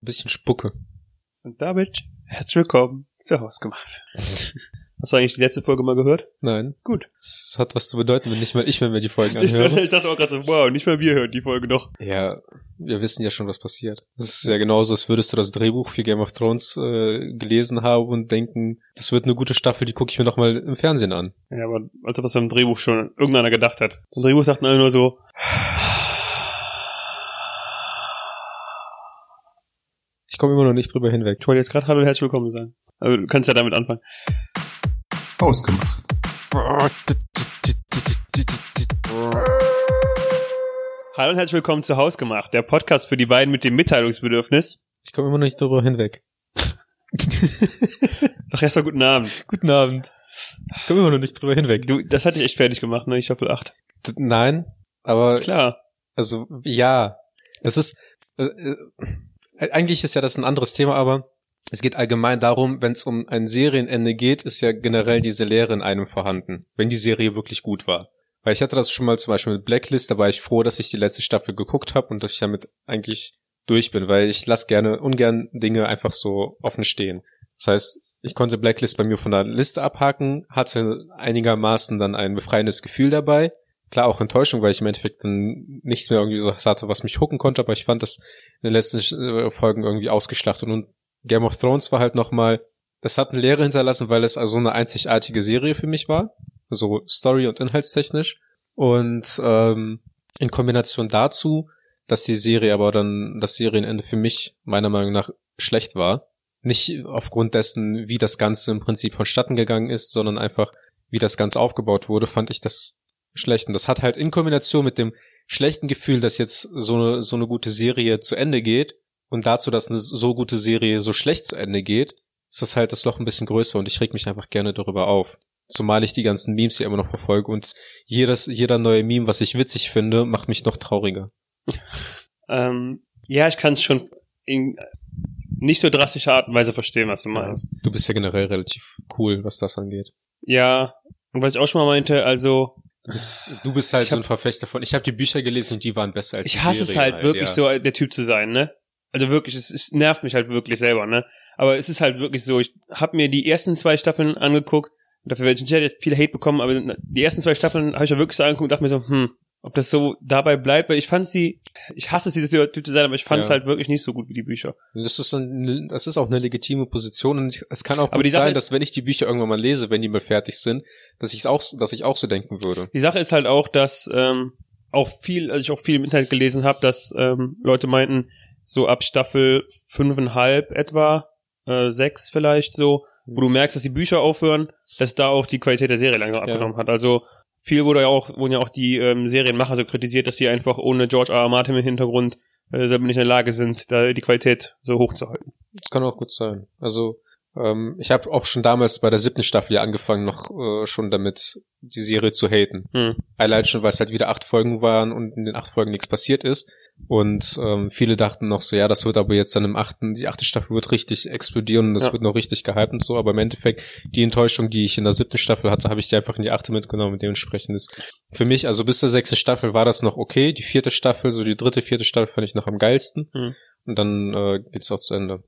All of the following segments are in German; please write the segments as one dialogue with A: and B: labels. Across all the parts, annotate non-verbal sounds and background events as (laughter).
A: Ein bisschen Spucke.
B: Und damit herzlich willkommen zu Hausgemacht. (laughs) Hast du eigentlich die letzte Folge mal gehört?
A: Nein.
B: Gut.
A: Das hat was zu bedeuten, wenn nicht mal ich, wenn wir die Folgen anhören.
B: ich (laughs) dachte auch gerade so, wow, nicht mal wir hören die Folge noch.
A: Ja, wir wissen ja schon, was passiert. Das ist ja genauso, als würdest du das Drehbuch für Game of Thrones äh, gelesen haben und denken, das wird eine gute Staffel, die gucke ich mir noch mal im Fernsehen an.
B: Ja, aber als ob das beim Drehbuch schon irgendeiner gedacht hat. Das Drehbuch sagt alle nur so,
A: Ich komme immer noch nicht drüber hinweg.
B: ich wollte jetzt gerade Hallo und herzlich willkommen sagen. Also du kannst ja damit anfangen.
C: Ausgemacht.
B: Hallo und herzlich willkommen zu Hausgemacht, der Podcast für die beiden mit dem Mitteilungsbedürfnis.
A: Ich komme immer noch nicht drüber hinweg. (laughs)
B: Doch erstmal guten Abend.
A: Guten Abend. Ich komme immer noch nicht drüber hinweg.
B: Du, das hatte ich echt fertig gemacht, ne? Ich Staffel 8.
A: D- Nein, aber
B: Klar.
A: Also, ja. Es ist, äh, äh, eigentlich ist ja das ein anderes Thema, aber es geht allgemein darum, wenn es um ein Serienende geht, ist ja generell diese Lehre in einem vorhanden, wenn die Serie wirklich gut war. Weil ich hatte das schon mal zum Beispiel mit Blacklist, da war ich froh, dass ich die letzte Staffel geguckt habe und dass ich damit eigentlich durch bin, weil ich lasse gerne, ungern Dinge einfach so offen stehen. Das heißt, ich konnte Blacklist bei mir von der Liste abhaken, hatte einigermaßen dann ein befreiendes Gefühl dabei, klar auch Enttäuschung, weil ich im Endeffekt dann nichts mehr irgendwie so hatte, was mich hooken konnte, aber ich fand das in den letzten äh, Folgen irgendwie ausgeschlachtet. Und Game of Thrones war halt nochmal, das hat eine Lehre hinterlassen, weil es also eine einzigartige Serie für mich war, so story- und inhaltstechnisch. Und ähm, in Kombination dazu, dass die Serie aber dann, das Serienende für mich meiner Meinung nach schlecht war, nicht aufgrund dessen, wie das Ganze im Prinzip vonstatten gegangen ist, sondern einfach, wie das Ganze aufgebaut wurde, fand ich das schlecht. Und das hat halt in Kombination mit dem schlechten Gefühl, dass jetzt so eine, so eine gute Serie zu Ende geht und dazu, dass eine so gute Serie so schlecht zu Ende geht, ist das halt das Loch ein bisschen größer und ich reg mich einfach gerne darüber auf. Zumal ich die ganzen Memes hier immer noch verfolge und jedes, jeder neue Meme, was ich witzig finde, macht mich noch trauriger. (laughs)
B: Ähm, ja, ich kann es schon in nicht so drastischer Art und Weise verstehen, was du meinst.
A: Du bist ja generell relativ cool, was das angeht.
B: Ja, und was ich auch schon mal meinte, also
A: bist, du bist halt
B: Ich
A: so
B: hab-
A: ein Verfechter von. Ich habe die Bücher gelesen und die waren besser als die
B: ich hasse es
A: Serie
B: halt wirklich
A: ja.
B: so, der Typ zu sein, ne? Also wirklich, es, es nervt mich halt wirklich selber, ne? Aber es ist halt wirklich so, ich habe mir die ersten zwei Staffeln angeguckt, dafür werde ich sicher viel Hate bekommen, aber die ersten zwei Staffeln habe ich ja wirklich so angeguckt und dachte mir so, hm, ob das so dabei bleibt, weil ich fand die, ich hasse es, dieser Typ zu sein, aber ich fand es
A: Ja.
B: halt wirklich nicht so gut wie die Bücher.
A: Das ist, ein, das ist auch eine legitime Position und ich, es kann auch
B: Aber
A: gut sein,
B: ist-
A: dass wenn ich die Bücher irgendwann mal lese, wenn die mal fertig sind, dass ich auch, dass ich auch so denken würde.
B: Die Sache ist halt auch, dass ähm, auch viel, also ich auch viel im Internet gelesen habe, dass ähm, Leute meinten, so ab Staffel fünfeinhalb etwa, äh, sechs vielleicht so, wo du merkst, dass die Bücher aufhören, dass da auch die Qualität der Serie langsam
A: Ja.
B: abgenommen hat. Also viel wurde ja auch, wurden ja auch die ähm, Serienmacher so kritisiert, dass die einfach ohne George R. R. Martin im Hintergrund äh, selber nicht in der Lage sind, da die Qualität so hoch zu halten.
A: Das kann auch gut sein. Also ähm, ich habe auch schon damals bei der siebten Staffel ja angefangen, noch äh, schon damit die Serie zu haten.
B: Hm.
A: Allein schon, weil es halt wieder acht Folgen waren und in den acht Folgen nichts passiert ist. Und ähm, viele dachten noch so, ja, das wird aber jetzt dann im achten, die achte Staffel wird richtig explodieren und das
B: Ja.
A: wird noch richtig gehypt und so. Aber im Endeffekt, die Enttäuschung, die ich in der siebten Staffel hatte, habe ich die einfach in die achte mitgenommen. Und dementsprechend ist für mich, also bis zur sechsten Staffel war das noch okay. Die vierte Staffel, so die dritte, vierte Staffel fand ich noch am geilsten.
B: Mhm.
A: Und dann äh, geht's auch zu Ende.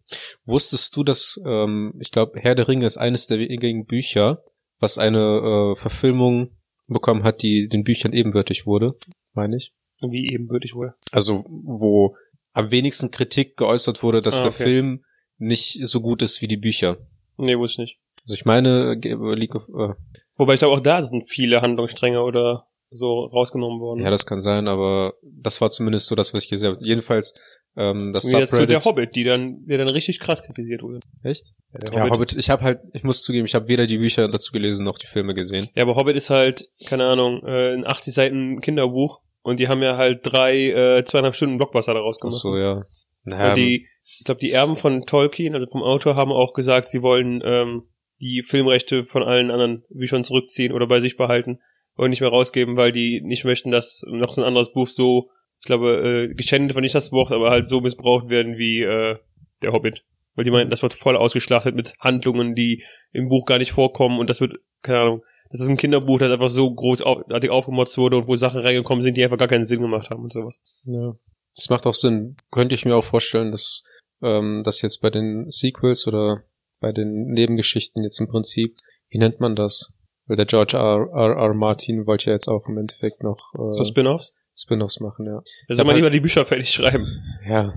A: Wusstest du, dass, ähm, ich glaube, Herr der Ringe ist eines der wenigen Bücher, was eine äh, Verfilmung bekommen hat, die den Büchern ebenbürtig wurde, meine ich.
B: Wie ebenbürtig wohl.
A: Also wo am wenigsten Kritik geäußert wurde, dass
B: Ah,
A: der
B: okay.
A: Film nicht so gut ist wie die Bücher.
B: Nee, wusste ich nicht.
A: Also ich meine, League of, äh,
B: Wobei ich glaube, auch da sind viele Handlungsstränge oder so rausgenommen worden.
A: ja, das kann sein, aber das war zumindest so das, was ich gesehen habe. Jedenfalls ähm, das
B: Wie jetzt so der. Hobbit, die dann, der dann richtig krass kritisiert wurde.
A: Echt?
B: der
A: Ja, Hobbit. Ich habe halt, ich muss zugeben, ich habe weder die Bücher dazu gelesen noch die Filme gesehen.
B: Ja, aber Hobbit ist halt, keine Ahnung, äh, ein 80 Seiten Kinderbuch und die haben ja halt drei, äh, zweieinhalb Stunden Blockbuster daraus
A: Ach
B: gemacht.
A: so, ja. Naja,
B: Und die, ich glaube, die Erben von Tolkien, also vom Autor, haben auch gesagt, sie wollen ähm, die Filmrechte von allen anderen Büchern zurückziehen oder bei sich behalten und nicht mehr rausgeben, weil die nicht möchten, dass noch so ein anderes Buch so, ich glaube, äh, geschändet war nicht das Wort, aber halt so missbraucht werden wie äh, der Hobbit. Weil die meinten, das wird voll ausgeschlachtet mit Handlungen, die im Buch gar nicht vorkommen und das wird, keine Ahnung, das ist ein Kinderbuch, das einfach so großartig aufgemotzt wurde und wo Sachen reingekommen sind, die einfach gar keinen Sinn gemacht haben und sowas.
A: Ja. Das macht auch Sinn. Könnte ich mir auch vorstellen, dass ähm, dass jetzt bei den Sequels oder bei den Nebengeschichten jetzt im Prinzip, wie nennt man das? Weil der George R. R. R. Martin wollte ja jetzt auch im Endeffekt noch äh,
B: Spin-offs?
A: Spin-offs machen, ja.
B: Da soll man lieber die Bücher fertig schreiben.
A: Ja,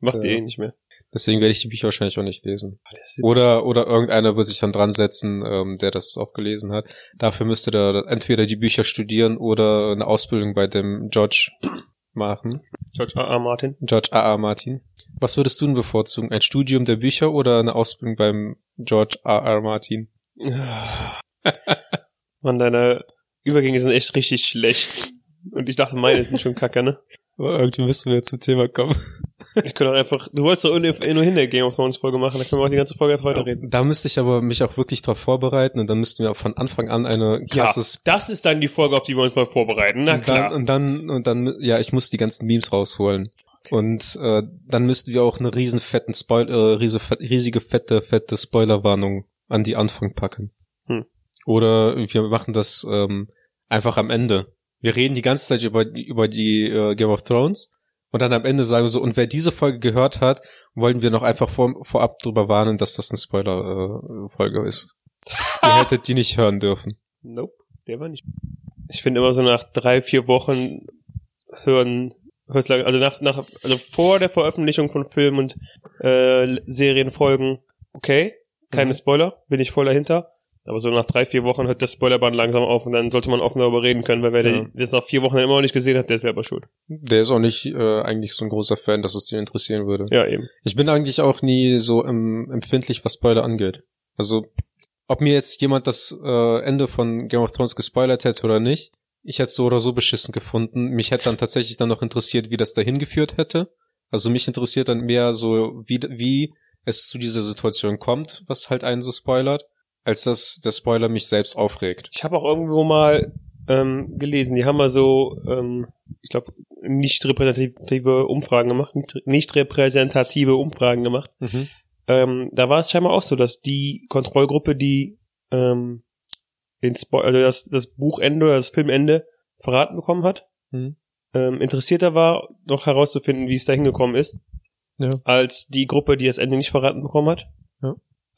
B: Macht
A: Ja.
B: ihr eh nicht mehr.
A: deswegen werde ich die Bücher wahrscheinlich auch nicht lesen. Oder, oder irgendeiner wird sich dann dran setzen, ähm, der das auch gelesen hat. Dafür müsste der entweder die Bücher studieren oder eine Ausbildung bei dem George (clears throat) machen.
B: George. R. Martin.
A: George A. A. Martin. Was würdest du denn bevorzugen? Ein Studium der Bücher oder eine Ausbildung beim George A. R. Martin? (laughs)
B: Mann, deine Übergänge sind echt richtig schlecht. Und ich dachte, meine sind schon kacke, ne?
A: Aber irgendwie müssen wir zum Thema kommen.
B: Ich könnte auch einfach, du wolltest doch nur nur hin der Game of Thrones Folge machen, da können wir auch die ganze Folge einfach weiterreden.
A: Da müsste ich aber mich auch wirklich drauf vorbereiten und dann müssten wir auch von Anfang an eine krasses
B: ja, das ist dann die Folge, auf die wir uns mal vorbereiten. Na
A: und
B: klar.
A: dann, und dann, und dann, ja, ich muss die ganzen Memes rausholen. Und äh, dann müssten wir auch eine riesen fetten Spoil äh, riese, fett, riesige fette, fette Spoilerwarnung an die Anfang packen.
B: Hm.
A: Oder wir machen das ähm, einfach am Ende. Wir reden die ganze Zeit über, über die äh, Game of Thrones und dann am Ende sagen wir so, und wer diese Folge gehört hat, wollen wir noch einfach vor, vorab drüber warnen, dass das eine Spoiler-Folge ist. Ihr (laughs) hättet die nicht hören dürfen.
B: Nope, der war nicht. Ich finde immer so nach drei, vier Wochen hören, lang, also nach, nach, also vor der Veröffentlichung von Filmen und äh, Serienfolgen, okay, keine
A: Mhm.
B: Spoiler, bin ich voll dahinter. Aber so nach drei, vier Wochen hört das Spoilerband langsam auf und dann sollte man offen darüber reden können, weil wer
A: Ja.
B: das nach vier Wochen immer noch nicht gesehen hat, der ist selber schuld.
A: Der ist auch nicht äh, eigentlich so ein großer Fan, dass es den interessieren würde.
B: Ja, eben.
A: Ich bin eigentlich auch nie so ähm, empfindlich, was Spoiler angeht. Also, ob mir jetzt jemand das äh, Ende von Game of Thrones gespoilert hätte oder nicht, ich hätte so oder so beschissen gefunden. Mich hätte dann tatsächlich dann noch interessiert, wie das dahin geführt hätte. Also mich interessiert dann mehr so, wie, wie es zu dieser Situation kommt, was halt einen so spoilert, als dass der Spoiler mich selbst aufregt.
B: Ich habe auch irgendwo mal ähm, gelesen, die haben mal so, ähm, ich glaube, nicht repräsentative Umfragen gemacht, nicht, nicht repräsentative Umfragen gemacht. Ähm, da war es scheinbar auch so, dass die Kontrollgruppe, die ähm, den Spo also das, das Buchende oder das Filmende verraten bekommen hat,
A: Mhm.
B: ähm, interessierter war, noch herauszufinden, wie es da hingekommen ist,
A: Ja.
B: als die Gruppe, die das Ende nicht verraten bekommen hat.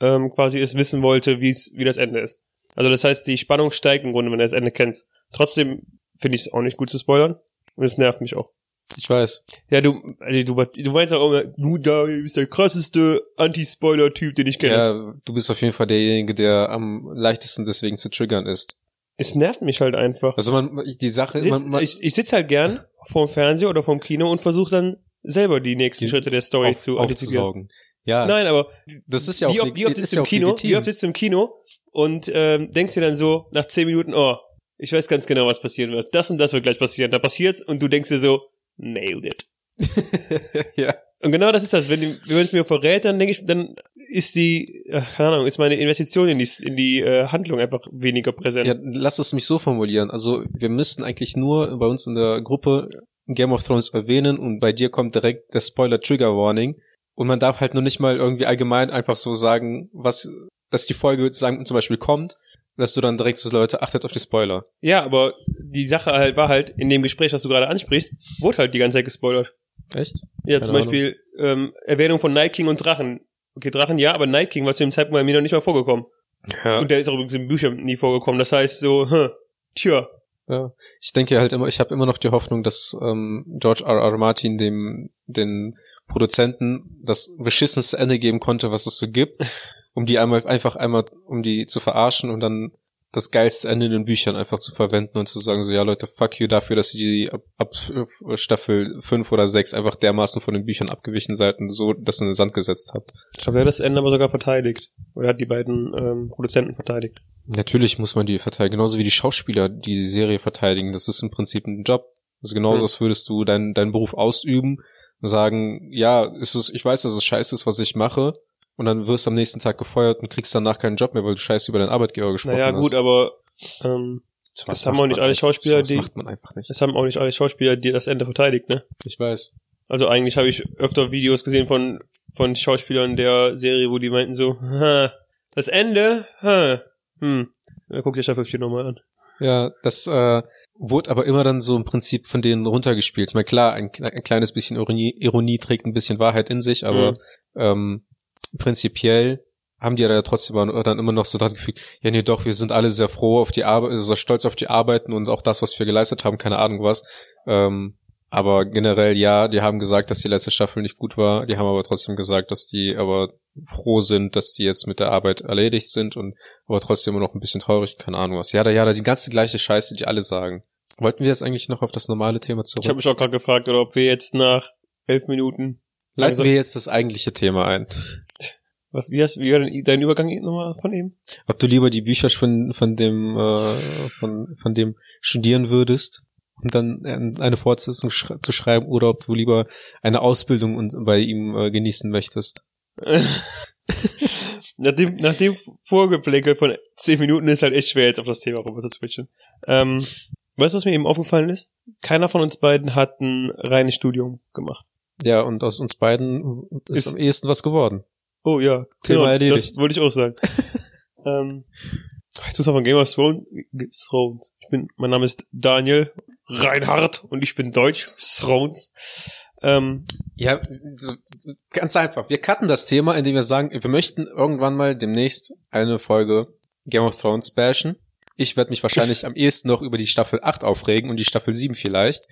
B: Ähm, quasi es wissen wollte, wie es wie das Ende ist. Also das heißt, die Spannung steigt im Grunde, wenn du das Ende kennst. Trotzdem finde ich es auch nicht gut zu spoilern und es nervt mich auch.
A: Ich weiß.
B: Ja, du, also du, du meinst auch immer, du da bist der krasseste Anti-Spoiler-Typ, den ich kenne.
A: Ja, du bist auf jeden Fall derjenige, der am leichtesten deswegen zu triggern ist.
B: Es nervt mich halt einfach.
A: Also man, die Sache,
B: Sitz,
A: man, man,
B: ich ich sitze halt gern vorm Fernseher oder vorm Kino und versuche dann selber die nächsten
A: Die-
B: Schritte der Story
A: auf,
B: zu
A: aufzusaugen. Ja,
B: Nein, aber
A: das ist ja auch,
B: wie, oft, wie oft sitzt du im Kino?
A: legitim.
B: Wie oft sitzt du im Kino und ähm, denkst dir dann so nach zehn Minuten, oh, ich weiß ganz genau, was passieren wird. Das und das wird gleich passieren. Da passiert's und du denkst dir so, nailed it. (laughs)
A: ja.
B: Und genau das ist das. Wenn, wenn es mir verrät, dann denke ich, dann ist die, ach, keine Ahnung, ist meine Investition in die, in die äh, Handlung einfach weniger präsent.
A: ja, lass es mich so formulieren. Also wir müssten eigentlich nur bei uns in der Gruppe Game of Thrones erwähnen und bei dir kommt direkt der Spoiler Trigger Warning und man darf halt nur nicht mal irgendwie allgemein einfach so sagen, was, dass die Folge sagen, zum Beispiel kommt, dass du dann direkt so Leute achtet auf die Spoiler.
B: Ja, aber die Sache halt war halt, in dem Gespräch, was du gerade ansprichst, wurde halt die ganze Zeit gespoilert.
A: Echt?
B: Ja, zum
A: Keine
B: Beispiel ähm, Erwähnung von Night King und Drachen. Okay, Drachen ja, aber Night King war zu dem Zeitpunkt bei mir noch nicht mal vorgekommen.
A: Ja.
B: Und der ist auch übrigens in Büchern nie vorgekommen. Das heißt so, (laughs) hm, tja,
A: Ja, ich denke halt immer, ich habe immer noch die Hoffnung, dass ähm, George R. R. Martin dem den Produzenten das beschissenste Ende geben konnte, was es so gibt, (laughs) um die einmal einfach einmal, um die zu verarschen und dann das geilste Ende in den Büchern einfach zu verwenden und zu sagen so, ja Leute, fuck you dafür, dass ihr die ab, ab Staffel 5 oder 6 einfach dermaßen von den Büchern abgewichen seid und so das in den Sand gesetzt habt.
B: ich glaube, er hat das Ende aber sogar verteidigt. Oder hat die beiden ähm, Produzenten verteidigt.
A: Natürlich muss man die verteidigen, genauso wie die Schauspieler, die die Serie verteidigen. Das ist im Prinzip ein Job. Also genauso,
B: Hm.
A: als würdest du deinen deinen Beruf ausüben sagen, ja, ist es, ich weiß, dass es scheiße ist, was ich mache, und dann wirst du am nächsten Tag gefeuert und kriegst danach keinen Job mehr, weil du scheiße über deinen Arbeitgeber gesprochen
B: Naja,
A: hast.
B: gut, aber ähm,
A: Sowas
B: das haben auch nicht
A: man
B: alle Schauspieler,
A: sowas
B: die-
A: macht man einfach nicht.
B: es haben auch nicht alle Schauspieler, die das Ende verteidigt, ne?
A: Ich weiß.
B: Also eigentlich habe ich öfter Videos gesehen von von Schauspielern der Serie, wo die meinten so, ha, das Ende, ha, hm. Ja, guck dir Staffel 4 nochmal an.
A: Ja, das, äh, wurde aber immer dann so im Prinzip von denen runtergespielt. Ich meine, klar, ein, ein kleines bisschen Ironie, Ironie trägt ein bisschen Wahrheit in sich, aber
B: Mhm.
A: ähm, prinzipiell haben die ja trotzdem dann immer noch so dran gefügt, ja nee doch, wir sind alle sehr froh auf die Arbeit, also sehr stolz auf die Arbeiten und auch das, was wir geleistet haben, keine Ahnung was. Ähm, aber generell ja, die haben gesagt, dass die letzte Staffel nicht gut war. Die haben aber trotzdem gesagt, dass die aber froh sind, dass die jetzt mit der Arbeit erledigt sind und aber trotzdem immer noch ein bisschen traurig, keine Ahnung was. Ja, da ja, da die ganze gleiche Scheiße, die alle sagen. Wollten wir jetzt eigentlich noch auf das normale Thema zurück?
B: Ich habe mich auch gerade gefragt, oder ob wir jetzt nach elf Minuten
A: Leiten wir jetzt das eigentliche Thema ein.
B: Was, wie, hast, wie war denn dein Übergang nochmal von eben?
A: Ob du lieber die Bücher von, von dem, äh, von, von dem studieren würdest und dann eine Fortsetzung schre zu schreiben oder ob du lieber eine Ausbildung und bei ihm äh, genießen möchtest. (laughs)
B: nach, dem, nach dem Vorgeplänkel von zehn Minuten ist halt echt schwer, jetzt auf das Thema rüber zu switchen. Ähm, weißt du, was mir eben aufgefallen ist? Keiner von uns beiden hat ein reines Studium gemacht.
A: Ja, und aus uns beiden ist,
B: Ist-
A: am ehesten was geworden.
B: Oh ja,
A: Thema erledigt.
B: Das wollte ich auch sagen. (laughs) ähm, jetzt muss man von Game of Thrones. Thrones. Ich bin, mein Name ist Daniel Reinhardt und ich bin Deutsch. Thrones. Ähm,
A: Ja, ganz einfach. Wir cutten das Thema, indem wir sagen, wir möchten irgendwann mal demnächst eine Folge Game of Thrones bashen. Ich werde mich wahrscheinlich am ehesten noch über die Staffel 8 aufregen und die Staffel 7 vielleicht.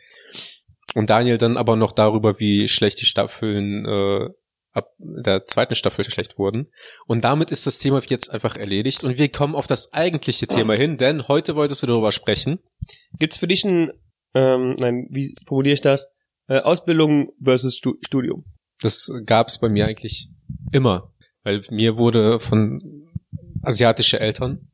A: Und Daniel dann aber noch darüber, wie schlecht die Staffeln äh, ab der zweiten Staffel schlecht wurden. Und damit ist das Thema jetzt einfach erledigt und wir kommen auf das eigentliche Thema hin, denn heute wolltest du darüber sprechen.
B: gibt's für dich ein, ähm, nein, wie formuliere ich das? Äh, Ausbildung versus Stu Studium.
A: Das gab es bei mir eigentlich immer, weil mir wurde von asiatische Eltern,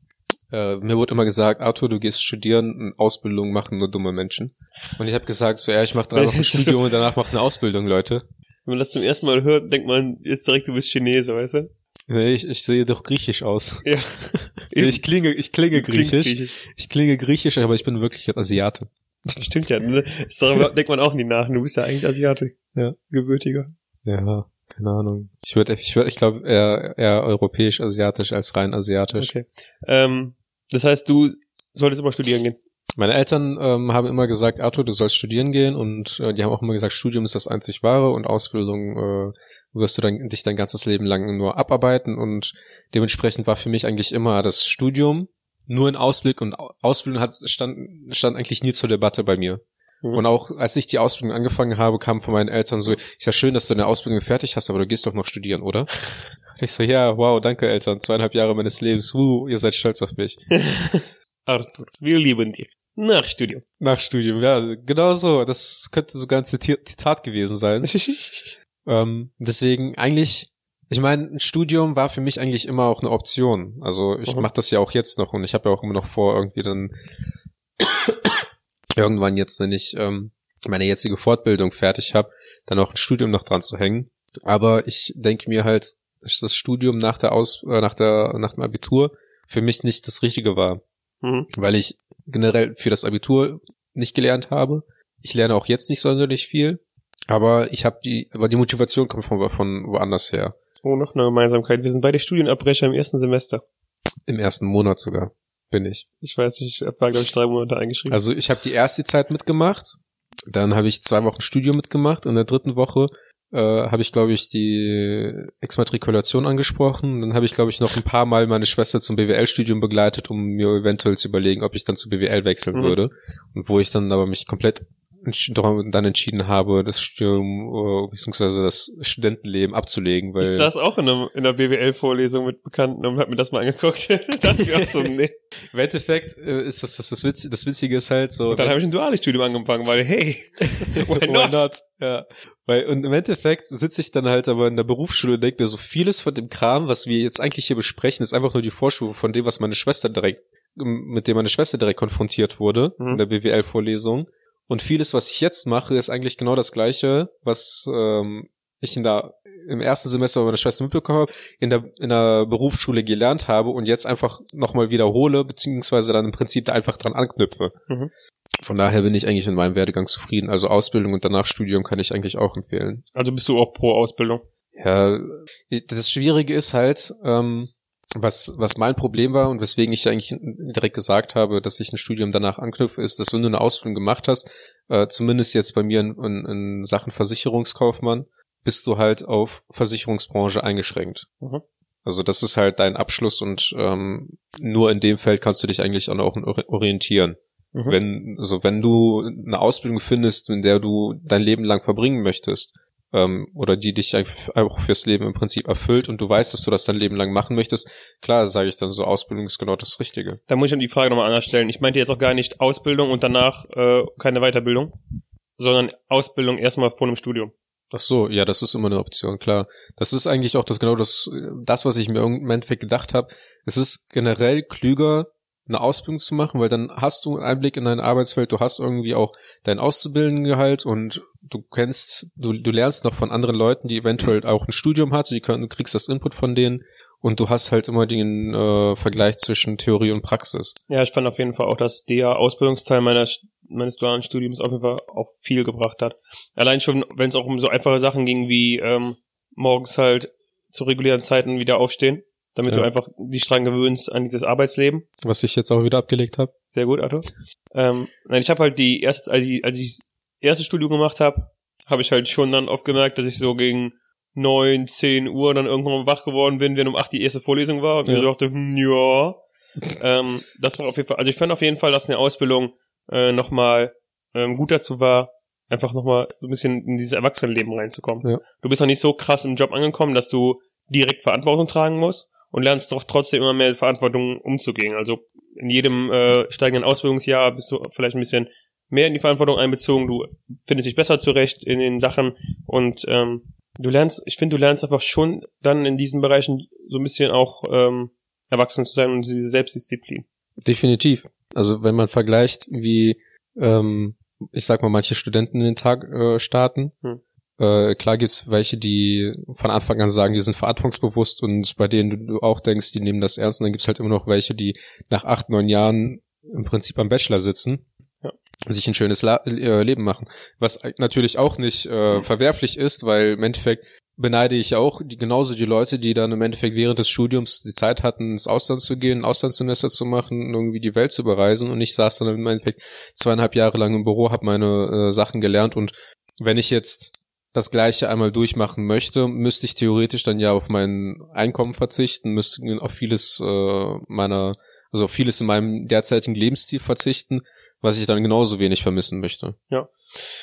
A: äh, mir wurde immer gesagt, Arthur, du gehst studieren, eine Ausbildung machen nur dumme Menschen. Und ich habe gesagt, so ja, ich mache drei Wochen Studium und danach mache eine Ausbildung, Leute.
B: Wenn man das zum ersten Mal hört, denkt man jetzt direkt, du bist Chinese, weißt du?
A: Nee, Ich, ich sehe doch griechisch aus.
B: Ja. (laughs)
A: Ich klinge, ich klinge
B: Klingt
A: griechisch. Ich klinge griechisch, aber ich bin wirklich ein Asiate.
B: Stimmt ja, ne? Darüber (laughs) denkt man auch nie nach. Du bist ja eigentlich Asiate.
A: Ja.
B: Gebürtiger.
A: Ja, keine Ahnung. Ich würde, ich würde, ich glaube eher, eher europäisch-asiatisch als rein asiatisch.
B: Okay. Ähm, das heißt, du solltest immer studieren gehen.
A: Meine Eltern ähm, haben immer gesagt, Arthur, du sollst studieren gehen und äh, die haben auch immer gesagt, Studium ist das einzig wahre und Ausbildung äh, wirst du dann dich dein ganzes Leben lang nur abarbeiten und dementsprechend war für mich eigentlich immer das Studium nur ein Ausblick und Au- Ausbildung hat stand stand eigentlich nie zur Debatte bei mir.
B: Mhm.
A: Und auch als ich die Ausbildung angefangen habe, kam von meinen Eltern so, ist ja schön, dass du eine Ausbildung fertig hast, aber du gehst doch noch studieren, oder? Ich so, ja, wow, danke Eltern, zweieinhalb Jahre meines Lebens, uh, ihr seid stolz auf mich. (laughs)
B: Arthur, wir lieben dich. Nach Studium.
A: Nach Studium, ja, genau so. Das könnte sogar ein Zitat gewesen sein. (laughs) ähm, deswegen eigentlich, ich meine, ein Studium war für mich eigentlich immer auch eine Option. Also ich
B: Mhm.
A: mache das ja auch jetzt noch und ich habe ja auch immer noch vor, irgendwie dann (coughs) irgendwann jetzt, wenn ich ähm, meine jetzige Fortbildung fertig habe, dann auch ein Studium noch dran zu hängen. Aber ich denke mir halt, dass das Studium nach der Aus, äh, nach der, nach dem Abitur für mich nicht das Richtige war
B: Mhm.
A: weil ich generell für das Abitur nicht gelernt habe. Ich lerne auch jetzt nicht sonderlich viel, aber ich habe die, aber die Motivation kommt von, von woanders her.
B: Oh, noch eine Gemeinsamkeit. Wir sind beide Studienabbrecher im ersten Semester.
A: Im ersten Monat sogar bin ich.
B: Ich weiß nicht, ich habe, glaube ich, drei Monate eingeschrieben.
A: Also ich habe die erste Zeit mitgemacht, dann habe ich zwei Wochen Studium mitgemacht und in der dritten Woche äh, habe ich, glaube ich, die Exmatrikulation angesprochen. Dann habe ich, glaube ich, noch ein paar Mal meine Schwester zum BWL-Studium begleitet, um mir eventuell zu überlegen, ob ich dann zu BWL wechseln
B: Mhm.
A: würde. Und wo ich dann aber mich komplett dann entschieden habe, das Studium äh, beziehungsweise das Studentenleben abzulegen, weil
B: ich saß auch in einer, in einer BWL-Vorlesung mit Bekannten und hab mir das mal angeguckt. (laughs) so, (laughs) nee.
A: im Endeffekt äh, ist das das, das, Witz, das Witzige ist halt so.
B: Und dann habe ich ein duales Studium angefangen, weil, hey, (laughs) why not?
A: Ja. Weil, und im Endeffekt sitze ich dann halt aber in der Berufsschule und denke mir, so vieles von dem Kram, was wir jetzt eigentlich hier besprechen, ist einfach nur die Vorstufe von dem, was meine Schwester direkt, mit dem meine Schwester direkt konfrontiert wurde
B: Mhm.
A: in der BWL-Vorlesung. Und vieles, was ich jetzt mache, ist eigentlich genau das Gleiche, was ähm, ich in der im ersten Semester bei meiner Schwester mitbekommen habe, in der in der Berufsschule gelernt habe und jetzt einfach nochmal wiederhole, beziehungsweise dann im Prinzip da einfach dran anknüpfe.
B: Mhm.
A: Von daher bin ich eigentlich in meinem Werdegang zufrieden. Also Ausbildung und danach Studium kann ich eigentlich auch empfehlen.
B: Also bist du auch pro Ausbildung.
A: Ja, das Schwierige ist halt, ähm, was, was mein Problem war und weswegen ich eigentlich direkt gesagt habe, dass ich ein Studium danach anknüpfe, ist, dass wenn du eine Ausbildung gemacht hast, äh, zumindest jetzt bei mir in, in, in Sachen Versicherungskaufmann, bist du halt auf Versicherungsbranche eingeschränkt.
B: Mhm.
A: Also das ist halt dein Abschluss und ähm, nur in dem Feld kannst du dich eigentlich auch orientieren.
B: Mhm.
A: Wenn, also wenn du eine Ausbildung findest, in der du dein Leben lang verbringen möchtest, ähm, oder die dich auch fürs Leben im Prinzip erfüllt und du weißt, dass du das dein Leben lang machen möchtest, klar sage ich dann so, Ausbildung ist genau das Richtige.
B: Da muss ich dann die Frage nochmal anders stellen. Ich meinte jetzt auch gar nicht Ausbildung und danach äh, keine Weiterbildung, sondern Ausbildung erstmal vor einem Studium.
A: Ach so, ja, das ist immer eine Option, klar. Das ist eigentlich auch das genau das, das was ich mir im Endeffekt gedacht habe. Es ist generell klüger, eine Ausbildung zu machen, weil dann hast du einen Einblick in dein Arbeitsfeld, du hast irgendwie auch dein Auszubildendengehalt und du kennst, du, du lernst noch von anderen Leuten, die eventuell auch ein Studium hatten, die können, du kriegst das Input von denen und du hast halt immer den äh, Vergleich zwischen Theorie und Praxis.
B: Ja, ich fand auf jeden Fall auch, dass der Ausbildungsteil meiner, meines dualen Studiums auf jeden Fall auch viel gebracht hat. Allein schon, wenn es auch um so einfache Sachen ging wie ähm, morgens halt zu regulären Zeiten wieder aufstehen damit ja. du einfach dich dran gewöhnst an dieses Arbeitsleben.
A: Was ich jetzt auch wieder abgelegt habe.
B: Sehr gut, Arthur. Ähm, nein, ich habe halt die erste, als ich, als ich das erste Studium gemacht habe, habe ich halt schon dann oft gemerkt, dass ich so gegen neun, zehn Uhr dann irgendwann wach geworden bin, wenn um acht die erste Vorlesung war und ja. ich dachte, hm, ja. ähm, das war auf jeden Fall, also ich fand auf jeden Fall, dass eine Ausbildung äh, nochmal ähm, gut dazu war, einfach nochmal so ein bisschen in dieses Erwachsenenleben reinzukommen.
A: Ja.
B: Du bist noch nicht so krass im Job angekommen, dass du direkt Verantwortung tragen musst, und lernst doch trotzdem immer mehr Verantwortung umzugehen. Also in jedem äh, steigenden Ausbildungsjahr bist du vielleicht ein bisschen mehr in die Verantwortung einbezogen, du findest dich besser zurecht in den Sachen und ähm, du lernst, ich finde, du lernst einfach schon dann in diesen Bereichen so ein bisschen auch ähm, erwachsen zu sein und diese Selbstdisziplin.
A: Definitiv. Also wenn man vergleicht, wie ähm, ich sag mal, manche Studenten in den Tag äh, starten,
B: hm.
A: Äh, klar gibt's welche, die von Anfang an sagen, die sind verantwortungsbewusst und bei denen du auch denkst, die nehmen das ernst. Und dann gibt's halt immer noch welche, die nach acht, neun Jahren im Prinzip am Bachelor sitzen,
B: ja.
A: sich ein schönes La äh, Leben machen. Was natürlich auch nicht äh, verwerflich ist, weil im Endeffekt beneide ich auch die, genauso die Leute, die dann im Endeffekt während des Studiums die Zeit hatten, ins Ausland zu gehen, ein Auslandssemester zu machen, irgendwie die Welt zu bereisen und ich saß dann im Endeffekt zweieinhalb Jahre lang im Büro, habe meine äh, Sachen gelernt und wenn ich jetzt das gleiche einmal durchmachen möchte, müsste ich theoretisch dann ja auf mein Einkommen verzichten, müsste auf vieles äh, meiner, also auf vieles in meinem derzeitigen Lebensstil verzichten, was ich dann genauso wenig vermissen möchte.
B: Ja.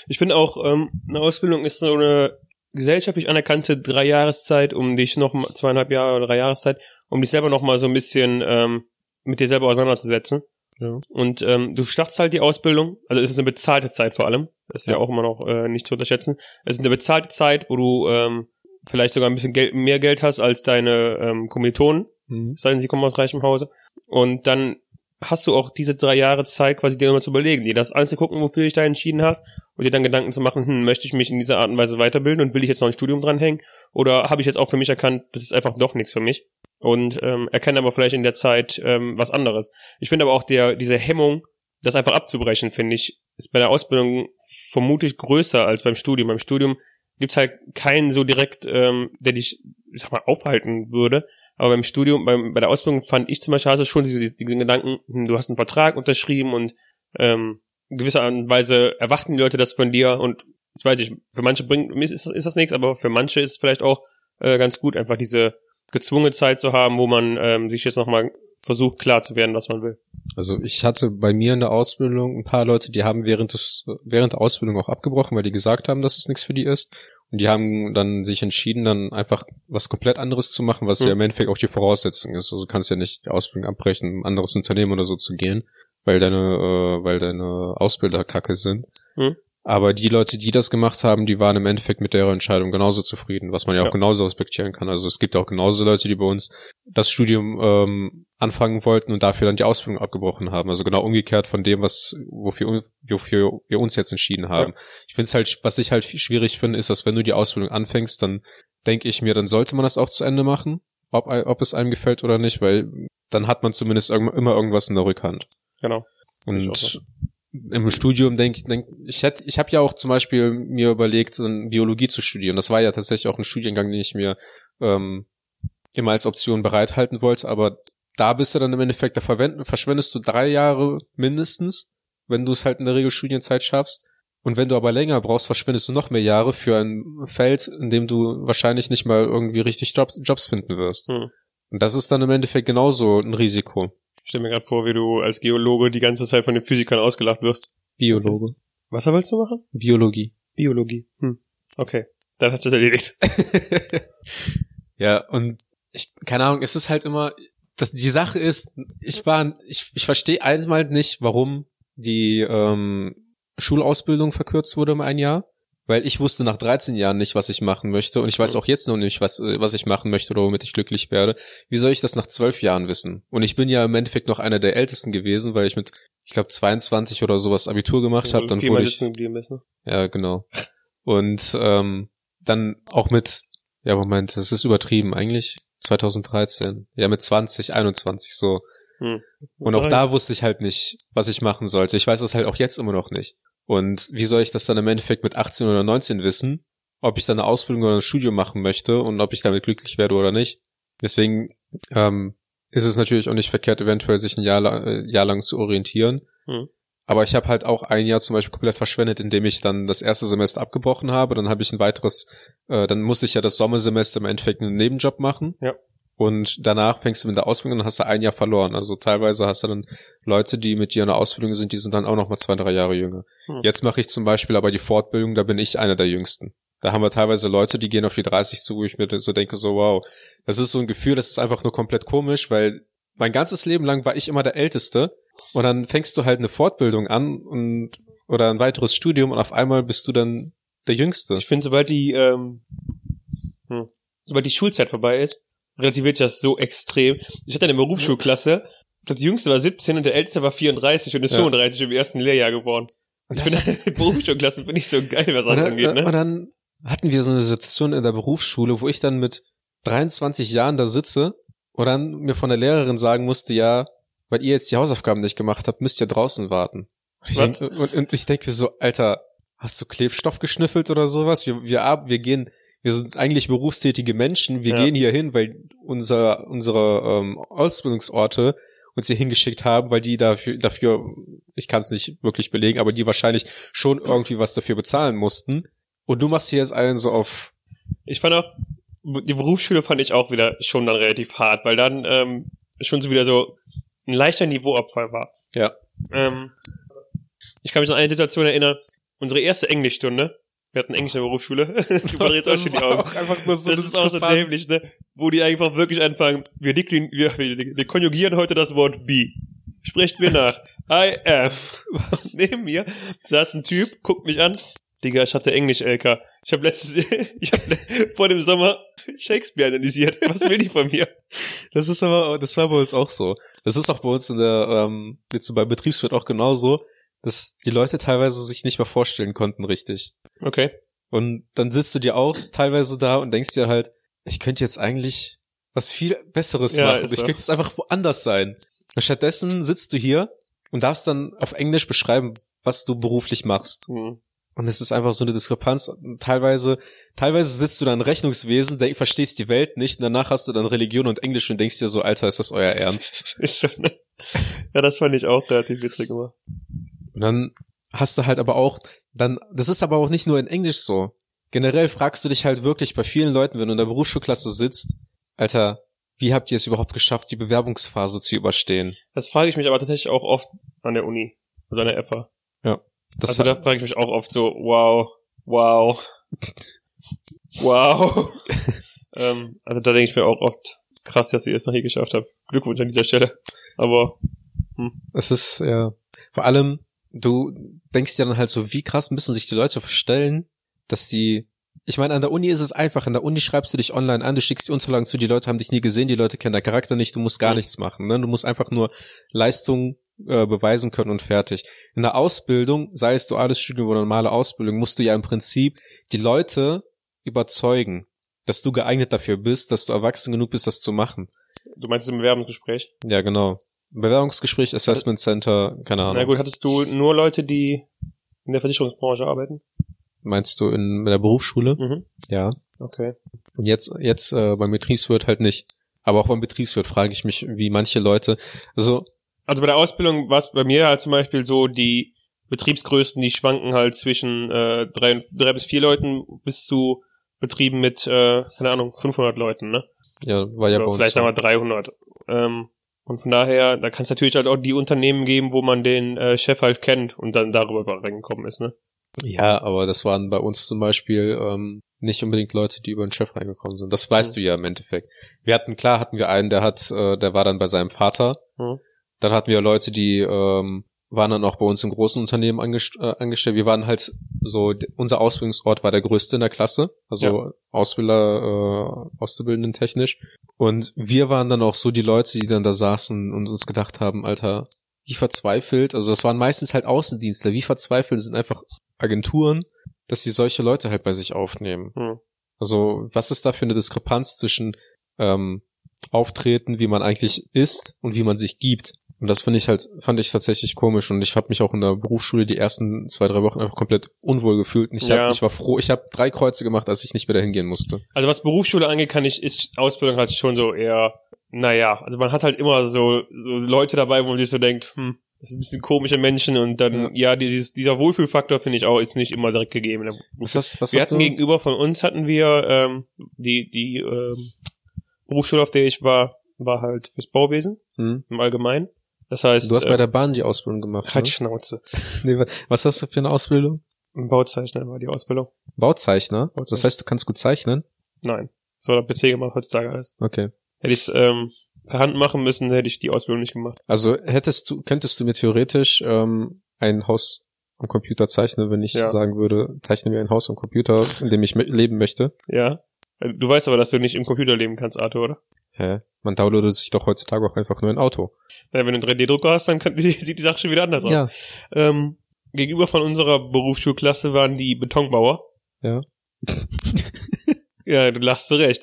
B: Ich finde auch, ähm, eine Ausbildung ist so eine gesellschaftlich anerkannte drei Jahreszeit, um dich noch zweieinhalb Jahre oder drei Jahreszeit, um dich selber noch mal so ein bisschen ähm, mit dir selber auseinanderzusetzen.
A: Ja.
B: Und ähm, du startest halt die Ausbildung, also es ist eine bezahlte Zeit vor allem. Das ist ja, ja auch immer noch äh, nicht zu unterschätzen. Es ist eine bezahlte Zeit, wo du ähm, vielleicht sogar ein bisschen Geld, mehr Geld hast als deine ähm, Kommilitonen,
A: mhm.
B: sei denn sie kommen aus reichem Hause. Und dann hast du auch diese drei Jahre Zeit, quasi dir nochmal zu überlegen, dir das anzugucken, wofür du dich da entschieden hast und dir dann Gedanken zu machen, hm, möchte ich mich in dieser Art und Weise weiterbilden und will ich jetzt noch ein Studium dranhängen oder habe ich jetzt auch für mich erkannt, das ist einfach doch nichts für mich und ähm, erkenne aber vielleicht in der Zeit ähm, was anderes. Ich finde aber auch der diese Hemmung, das einfach abzubrechen, finde ich, ist bei der Ausbildung vermutlich größer als beim Studium. Beim Studium gibt's halt keinen so direkt, ähm, der dich, ich sag mal, aufhalten würde. Aber beim Studium, beim, bei der Ausbildung fand ich zum Beispiel, hast du schon diese, diese Gedanken, hm, du hast einen Vertrag unterschrieben und ähm, in gewisser Weise erwarten die Leute das von dir und ich weiß nicht, für manche bringt ist, ist das nichts, aber für manche ist vielleicht auch äh, ganz gut, einfach diese gezwungene Zeit zu haben, wo man ähm, sich jetzt nochmal versucht klar zu werden, was man will.
A: Also ich hatte bei mir in der Ausbildung ein paar Leute, die haben während des während der Ausbildung auch abgebrochen, weil die gesagt haben, dass es nichts für die ist. Und die haben dann sich entschieden, dann einfach was komplett anderes zu machen, was hm. ja im Endeffekt auch die Voraussetzung ist. Also du kannst ja nicht die Ausbildung abbrechen, ein anderes Unternehmen oder so zu gehen, weil deine, äh, weil deine Ausbilder kacke sind.
B: Hm.
A: Aber die Leute, die das gemacht haben, die waren im Endeffekt mit der Entscheidung genauso zufrieden, was man ja, ja. auch genauso respektieren kann. Also es gibt auch genauso Leute, die bei uns das Studium ähm, anfangen wollten und dafür dann die Ausbildung abgebrochen haben. Also genau umgekehrt von dem, was wofür, wofür wir uns jetzt entschieden haben. Ja. Ich finde es halt, was ich halt schwierig finde, ist, dass wenn du die Ausbildung anfängst, dann denke ich mir, dann sollte man das auch zu Ende machen, ob, ob es einem gefällt oder nicht, weil dann hat man zumindest immer irgendwas in der Rückhand.
B: Genau.
A: Und im Studium denke ich, denk, ich hätte, ich habe ja auch zum Beispiel mir überlegt, Biologie zu studieren. Das war ja tatsächlich auch ein Studiengang, den ich mir ähm, immer als Option bereithalten wollte, aber da bist du dann im Endeffekt, da verwenden, verschwendest du drei Jahre mindestens, wenn du es halt in der Regel Studienzeit schaffst. Und wenn du aber länger brauchst, verschwendest du noch mehr Jahre für ein Feld, in dem du wahrscheinlich nicht mal irgendwie richtig Jobs, Jobs finden wirst.
B: Hm.
A: Und das ist dann im Endeffekt genauso ein Risiko.
B: Ich stell mir gerade vor, wie du als Geologe die ganze Zeit von den Physikern ausgelacht wirst.
A: Biologe.
B: Was willst du machen?
A: Biologie.
B: Biologie. Hm. Okay. Dann hat sich erledigt. (laughs)
A: Ja, und ich, keine Ahnung, es ist halt immer, das, die Sache ist, ich war, ich, ich verstehe einmal nicht, warum die ähm, Schulausbildung verkürzt wurde um ein Jahr. Weil ich wusste nach 13 Jahren nicht, was ich machen möchte. Und ich weiß auch jetzt noch nicht, was, äh, was ich machen möchte oder womit ich glücklich werde. Wie soll ich das nach zwölf Jahren wissen? Und ich bin ja im Endeffekt noch einer der Ältesten gewesen, weil ich mit, ich glaube, 22 oder sowas Abitur gemacht habe. Dann wurde ich,
B: ne?
A: ja, genau. Und ähm, dann auch mit, ja, Moment, das ist übertrieben, eigentlich 2013. Ja, mit 20, 21 so.
B: Hm.
A: Und auch da wusste ich halt nicht, was ich machen sollte. Ich weiß es halt auch jetzt immer noch nicht. Und wie soll ich das dann im Endeffekt mit 18 oder 19 wissen, ob ich dann eine Ausbildung oder ein Studium machen möchte und ob ich damit glücklich werde oder nicht? Deswegen ähm, ist es natürlich auch nicht verkehrt, eventuell sich ein Jahr, lang- äh, Jahr lang zu orientieren.
B: Hm.
A: Aber ich habe halt auch ein Jahr zum Beispiel komplett verschwendet, indem ich dann das erste Semester abgebrochen habe. Dann habe ich ein weiteres, äh, dann musste ich ja das Sommersemester im Endeffekt einen Nebenjob machen.
B: Ja.
A: Und danach fängst du mit der Ausbildung und hast du ein Jahr verloren. Also teilweise hast du dann Leute, die mit dir in der Ausbildung sind, die sind dann auch noch mal zwei, drei Jahre jünger.
B: Hm.
A: Jetzt mache ich zum Beispiel aber die Fortbildung, da bin ich einer der Jüngsten. Da haben wir teilweise Leute, die gehen auf die 30 zu, wo ich mir so denke, so wow, das ist so ein Gefühl, das ist einfach nur komplett komisch, weil mein ganzes Leben lang war ich immer der Älteste und dann fängst du halt eine Fortbildung an und oder ein weiteres Studium und auf einmal bist du dann der Jüngste.
B: Ich finde, sobald die, ähm, hm, sobald die Schulzeit vorbei ist, relativiert das so extrem. Ich hatte eine Berufsschulklasse, ich glaube, die jüngste war 17 und der älteste war 34 und ist
A: Ja.
B: 35 im ersten Lehrjahr geworden.
A: Und
B: Ich finde, (laughs) Berufsschulklassen finde ich so geil, was
A: Und
B: das
A: dann,
B: angeht,
A: und
B: ne?
A: dann hatten wir so eine Situation in der Berufsschule, wo ich dann mit 23 Jahren da sitze und dann mir von der Lehrerin sagen musste, ja, weil ihr jetzt die Hausaufgaben nicht gemacht habt, müsst ihr draußen warten. Und ich,
B: Was?
A: denk, und, und denke mir so, Alter, hast du Klebstoff geschnüffelt oder sowas? Wir, wir, ab- wir gehen, wir sind eigentlich berufstätige Menschen, wir
B: Ja.
A: gehen hier hin, weil unser, unsere ähm, Ausbildungsorte uns hier hingeschickt haben, weil die dafür, dafür ich kann es nicht wirklich belegen, aber die wahrscheinlich schon irgendwie was dafür bezahlen mussten. Und du machst hier jetzt einen so auf,
B: Ich fand auch, die Berufsschule fand ich auch wieder schon dann relativ hart, weil dann ähm, schon so wieder so ein leichter Niveauabfall war.
A: Ja.
B: Ähm, ich kann mich an eine Situation erinnern, unsere erste Englischstunde, wir hatten Englisch in der Berufsschule, (laughs) du verdrehst auch schon die Augen.
A: einfach nur
B: das ist auch so dämlich, ne? Wo die einfach wirklich anfangen, wir, deklin, wir, wir, wir konjugieren heute das Wort be. Sprecht mir nach. I am. Was? Neben mir saß ein Typ, guckt mich an. Digga, ich hatte Englisch, LK. Ich habe letztes, (laughs) ich habe vor dem Sommer Shakespeare analysiert. Was will die von mir?
A: Das ist aber, das war bei uns auch so. Das ist auch bei uns in der, ähm, jetzt so bei Betriebswirt auch genauso, dass die Leute teilweise sich nicht mehr vorstellen konnten, richtig.
B: Okay.
A: Und dann sitzt du dir auch teilweise da und denkst dir halt, ich könnte jetzt eigentlich was viel Besseres
B: Ja,
A: machen. Ich könnte jetzt einfach woanders sein. Und stattdessen sitzt du hier und darfst dann auf Englisch beschreiben, was du beruflich machst.
B: Hm.
A: Und es ist einfach so eine Diskrepanz. Teilweise, teilweise sitzt du dann im Rechnungswesen, der verstehst die Welt nicht, und danach hast du dann Religion und Englisch und denkst dir so, Alter, ist das euer (laughs) Ernst?
B: Ist so, ne? Ja, das fand ich auch relativ witzig immer.
A: Und dann hast du halt aber auch, dann, das ist aber auch nicht nur in Englisch so. Generell fragst du dich halt wirklich bei vielen Leuten, wenn du in der Berufsschulklasse sitzt, Alter, wie habt ihr es überhaupt geschafft, die Bewerbungsphase zu überstehen?
B: Das frage ich mich aber tatsächlich auch oft an der Uni. Also an der FA.
A: Das
B: also da frage ich mich auch oft so, wow, wow, wow. (laughs) ähm, also da denke ich mir auch oft, krass, dass ihr es noch hier geschafft habt. Glückwunsch an dieser Stelle. Aber
A: Es ist, ja, vor allem, du denkst dir dann halt so, wie krass müssen sich die Leute verstellen, dass die, ich meine, an der Uni ist es einfach, an der Uni schreibst du dich online an, du schickst die Unterlagen zu, die Leute haben dich nie gesehen, die Leute kennen deinen Charakter nicht, du musst gar
B: Ja.
A: nichts machen, ne? Du musst einfach nur Leistung äh, beweisen können und fertig. In der Ausbildung, sei es duales Studium oder normale Ausbildung, musst du ja im Prinzip die Leute überzeugen, dass du geeignet dafür bist, dass du erwachsen genug bist, das zu machen.
B: du meinst im Bewerbungsgespräch?
A: Ja, genau. Bewerbungsgespräch, Assessment Center, keine Ahnung.
B: Na gut, hattest du nur Leute, die in der Versicherungsbranche arbeiten?
A: Meinst du in, in der Berufsschule?
B: Mhm.
A: Ja.
B: Okay.
A: Und jetzt, jetzt äh, beim Betriebswirt halt nicht. Aber auch beim Betriebswirt frage ich mich, wie manche Leute, also
B: Also bei der Ausbildung war es bei mir halt zum Beispiel so, die Betriebsgrößen, die schwanken halt zwischen äh, drei, drei bis vier Leuten bis zu Betrieben mit, äh, keine Ahnung, 500 Leuten, ne?
A: ja, war ja bei
B: Oder
A: uns.
B: vielleicht
A: so.
B: sagen wir 300. Ähm, und von daher, da kann es natürlich halt auch die Unternehmen geben, wo man den äh, Chef halt kennt und dann darüber reingekommen ist, ne?
A: Ja, aber das waren bei uns zum Beispiel ähm, nicht unbedingt Leute, die über den Chef reingekommen sind. Das weißt
B: Mhm.
A: du ja im Endeffekt. Wir hatten, klar hatten wir einen, der hat, äh, der war dann bei seinem Vater.
B: Mhm.
A: Dann hatten wir Leute, die ähm, waren dann auch bei uns in großen Unternehmen angest äh, angestellt. Wir waren halt so, unser Ausbildungsort war der größte in der Klasse, also Ausbilder, äh, Auszubildenden technisch. Und wir waren dann auch so die Leute, die dann da saßen und uns gedacht haben, Alter, wie verzweifelt, also das waren meistens halt Außendienstler, wie verzweifelt sind einfach Agenturen, dass sie solche Leute halt bei sich aufnehmen.
B: Hm.
A: Also was ist da für eine Diskrepanz zwischen ähm, Auftreten, wie man eigentlich ist und wie man sich gibt? Und das finde ich halt, fand ich tatsächlich komisch und ich habe mich auch in der Berufsschule die ersten zwei, drei Wochen einfach komplett unwohl gefühlt. Und ich,
B: Ja.
A: hab, ich war froh, ich habe drei Kreuze gemacht, als ich nicht mehr dahin gehen musste.
B: Also was Berufsschule angeht, kann ich, ist Ausbildung halt schon so eher, naja, also man hat halt immer so, so Leute dabei, wo man sich so denkt, hm, das sind ein bisschen komische Menschen und dann, ja, dieses, dieser Wohlfühlfaktor finde ich auch, ist nicht immer direkt gegeben.
A: Was, hast, was
B: Wir hatten
A: du?
B: gegenüber von uns hatten wir ähm, die die ähm, Berufsschule, auf der ich war, war halt fürs Bauwesen
A: Hm?
B: im Allgemeinen. Das heißt,
A: Du hast
B: äh,
A: bei der Bahn die Ausbildung gemacht.
B: halt
A: Ne?
B: Schnauze. (laughs)
A: Nee, wa- was hast du für eine Ausbildung?
B: Ein Bauzeichner war die Ausbildung.
A: Bauzeichner? Das
B: Bauzeichner.
A: heißt, du kannst gut zeichnen?
B: Nein, so hat der PC gemacht heutzutage alles.
A: Okay.
B: Hätte ich ähm, per Hand machen müssen, hätte ich die Ausbildung nicht gemacht.
A: Also hättest du, könntest du mir theoretisch ähm, ein Haus am Computer zeichnen, wenn ich
B: Ja.
A: sagen würde, zeichne mir ein Haus am Computer, in dem ich leben möchte?
B: Ja. Äh, Du weißt aber, dass du nicht im Computer leben kannst, Arthur, oder?
A: Hä? Man downloadet sich doch heutzutage auch einfach nur ein Auto.
B: Ja, wenn du einen 3D-Drucker hast, dann kann, (laughs) sieht die Sache schon wieder anders aus. Ähm, gegenüber von unserer Berufsschulklasse waren die Betonbauer.
A: Ja. (laughs)
B: Ja, du lachst zurecht.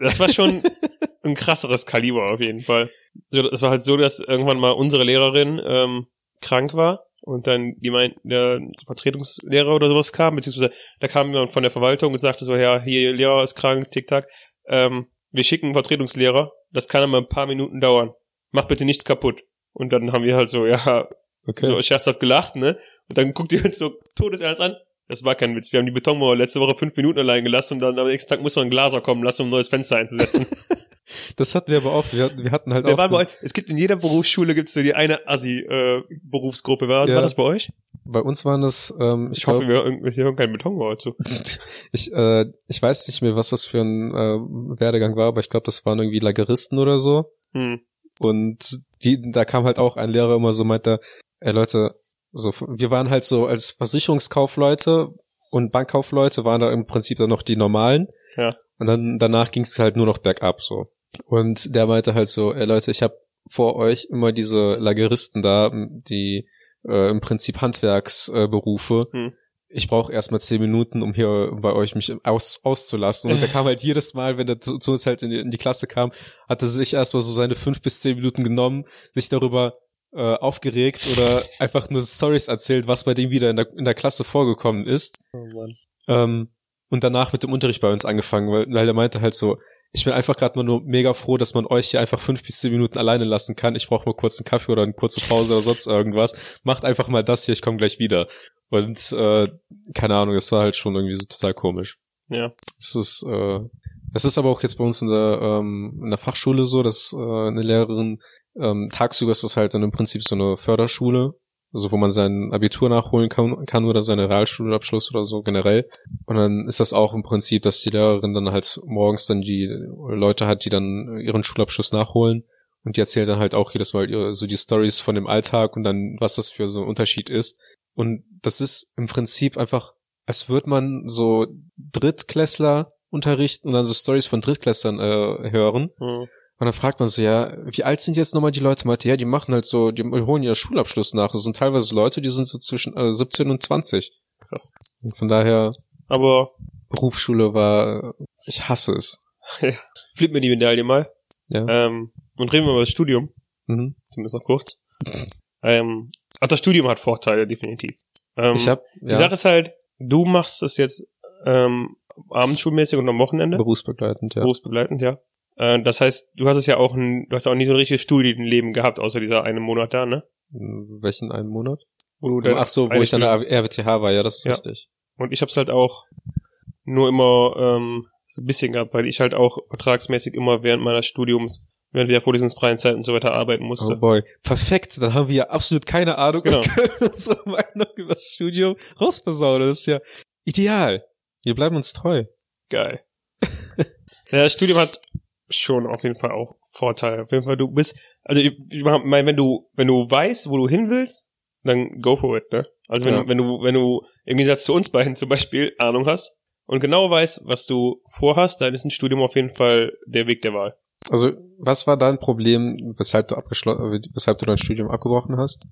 B: Das war schon (laughs) ein krasseres Kaliber auf jeden Fall. Es war halt so, dass irgendwann mal unsere Lehrerin ähm, krank war und dann die meint, der Vertretungslehrer oder sowas kam, beziehungsweise da kam jemand von der Verwaltung und sagte so, ja, hier, Lehrer ist krank, tick-tack. Ähm, wir schicken einen Vertretungslehrer, das kann aber ein paar Minuten dauern. Mach bitte nichts kaputt. Und dann haben wir halt so, (laughs) ja,
A: Okay.
B: so scherzhaft gelacht, ne? Und dann guckt ihr uns so todesernst an. Das war kein Witz. Wir haben die Betonmauer letzte Woche fünf Minuten allein gelassen und dann am nächsten Tag muss man einen Glaser kommen lassen, um ein neues Fenster einzusetzen. (laughs)
A: Das hatten wir aber auch. Wir, wir hatten halt
B: Der
A: auch.
B: war bei euch, es gibt in jeder Berufsschule gibt's so die eine Assi-Berufsgruppe. war,
A: Ja.
B: war das bei euch?
A: Bei uns waren das, ähm,
B: Ich,
A: ich,
B: hoffe,
A: glaub,
B: wir wir hören keinen Betonbauer zu. (laughs)
A: ich, äh, ich weiß nicht mehr, was das für ein äh, Werdegang war, aber ich glaube, das waren irgendwie Lageristen oder so.
B: Hm.
A: Und die, da kam halt auch ein Lehrer immer so meinte, ey Leute, so, wir waren halt so als Versicherungskaufleute und Bankkaufleute waren da im Prinzip dann noch die normalen.
B: Ja.
A: Und dann danach ging es halt nur noch bergab so. Und der meinte halt so, ey Leute, ich habe vor euch immer diese Lageristen da, die äh, im Prinzip Handwerksberufe. Äh.
B: Hm.
A: Ich brauche erstmal zehn Minuten, um hier bei euch mich aus, auszulassen. Und der kam halt jedes Mal, wenn er zu, zu uns halt in die, in die Klasse kam, hatte sich erstmal so seine fünf bis zehn Minuten genommen, sich darüber äh, aufgeregt oder (laughs) einfach nur Stories erzählt, was bei dem wieder in der, in der Klasse vorgekommen ist.
B: Oh Mann.
A: Ähm, und danach mit dem Unterricht bei uns angefangen, weil, weil er meinte halt so, ich bin einfach gerade mal nur mega froh, dass man euch hier einfach fünf bis zehn Minuten alleine lassen kann. Ich brauche mal kurz einen Kaffee oder eine kurze Pause oder sonst irgendwas. Macht einfach mal das hier, ich komme gleich wieder. Und äh, keine Ahnung, das war halt schon irgendwie so total komisch.
B: Ja.
A: Es ist, äh, es ist aber auch jetzt bei uns in der, ähm, in der Fachschule so, dass äh, eine Lehrerin ähm, tagsüber ist das halt dann im Prinzip so eine Förderschule, also wo man sein Abitur nachholen kann, kann oder seine Realschulabschluss oder so generell. Und dann ist das auch im Prinzip, dass die Lehrerin dann halt morgens dann die Leute hat, die dann ihren Schulabschluss nachholen. Und die erzählt dann halt auch jedes Mal so die Stories von dem Alltag und dann, was das für so ein Unterschied ist. Und das ist im Prinzip einfach, als würde man so Drittklässler unterrichten und dann so Stories von Drittklässlern äh, hören.
B: Hm.
A: Und dann fragt man so, ja, wie alt sind jetzt nochmal die Leute? Meinte, ja, die machen halt so, die holen ihren Schulabschluss nach. Das sind teilweise Leute, die sind so zwischen äh, 17 und 20.
B: Krass.
A: Und von daher,
B: Aber
A: Berufsschule war, ich hasse es. (laughs)
B: flip mir die Medaille mal.
A: Ja.
B: Ähm, und reden wir über das Studium.
A: Mhm.
B: Zumindest noch kurz. Ähm, auch das Studium hat Vorteile, definitiv. Ähm,
A: Ich hab,
B: Die
A: ja,
B: Sache ist halt, du machst es jetzt ähm, abendschulmäßig und am Wochenende.
A: berufsbegleitend, ja.
B: berufsbegleitend, ja. Äh, das heißt, du hast es ja auch ein, du hast auch nie so ein richtiges Studienleben gehabt, außer dieser eine Monat da, ne?
A: Hm, Welchen einen Monat?
B: Wo du
A: Ach so, wo ich an der RWTH war, ja, das ist
B: Ja.
A: richtig.
B: Und ich hab's halt auch nur immer ähm, so ein bisschen gehabt, weil ich halt auch vertragsmäßig immer während meines Studiums, während der vorlesungsfreien Zeit und so weiter arbeiten musste.
A: Oh boy. Perfekt, dann haben wir ja absolut keine Ahnung
B: Genau.
A: und (laughs) können unsere Meinung über das Studium rausversauen. Das ist ja ideal. Wir bleiben uns treu.
B: Geil. (laughs) ja, das Studium hat schon auf jeden Fall auch Vorteile. Auf jeden Fall, du bist, also ich ich meine, wenn du, wenn du weißt, wo du hin willst, dann go for it, ne? Also wenn,
A: Ja.
B: du, wenn du, wenn du im Gegensatz zu uns beiden (laughs) zum Beispiel Ahnung hast und genau weißt, was du vorhast, dann ist ein Studium auf jeden Fall der Weg der Wahl.
A: Also, was war dein Problem, weshalb du abgeschlossen, weshalb du dein Studium abgebrochen hast?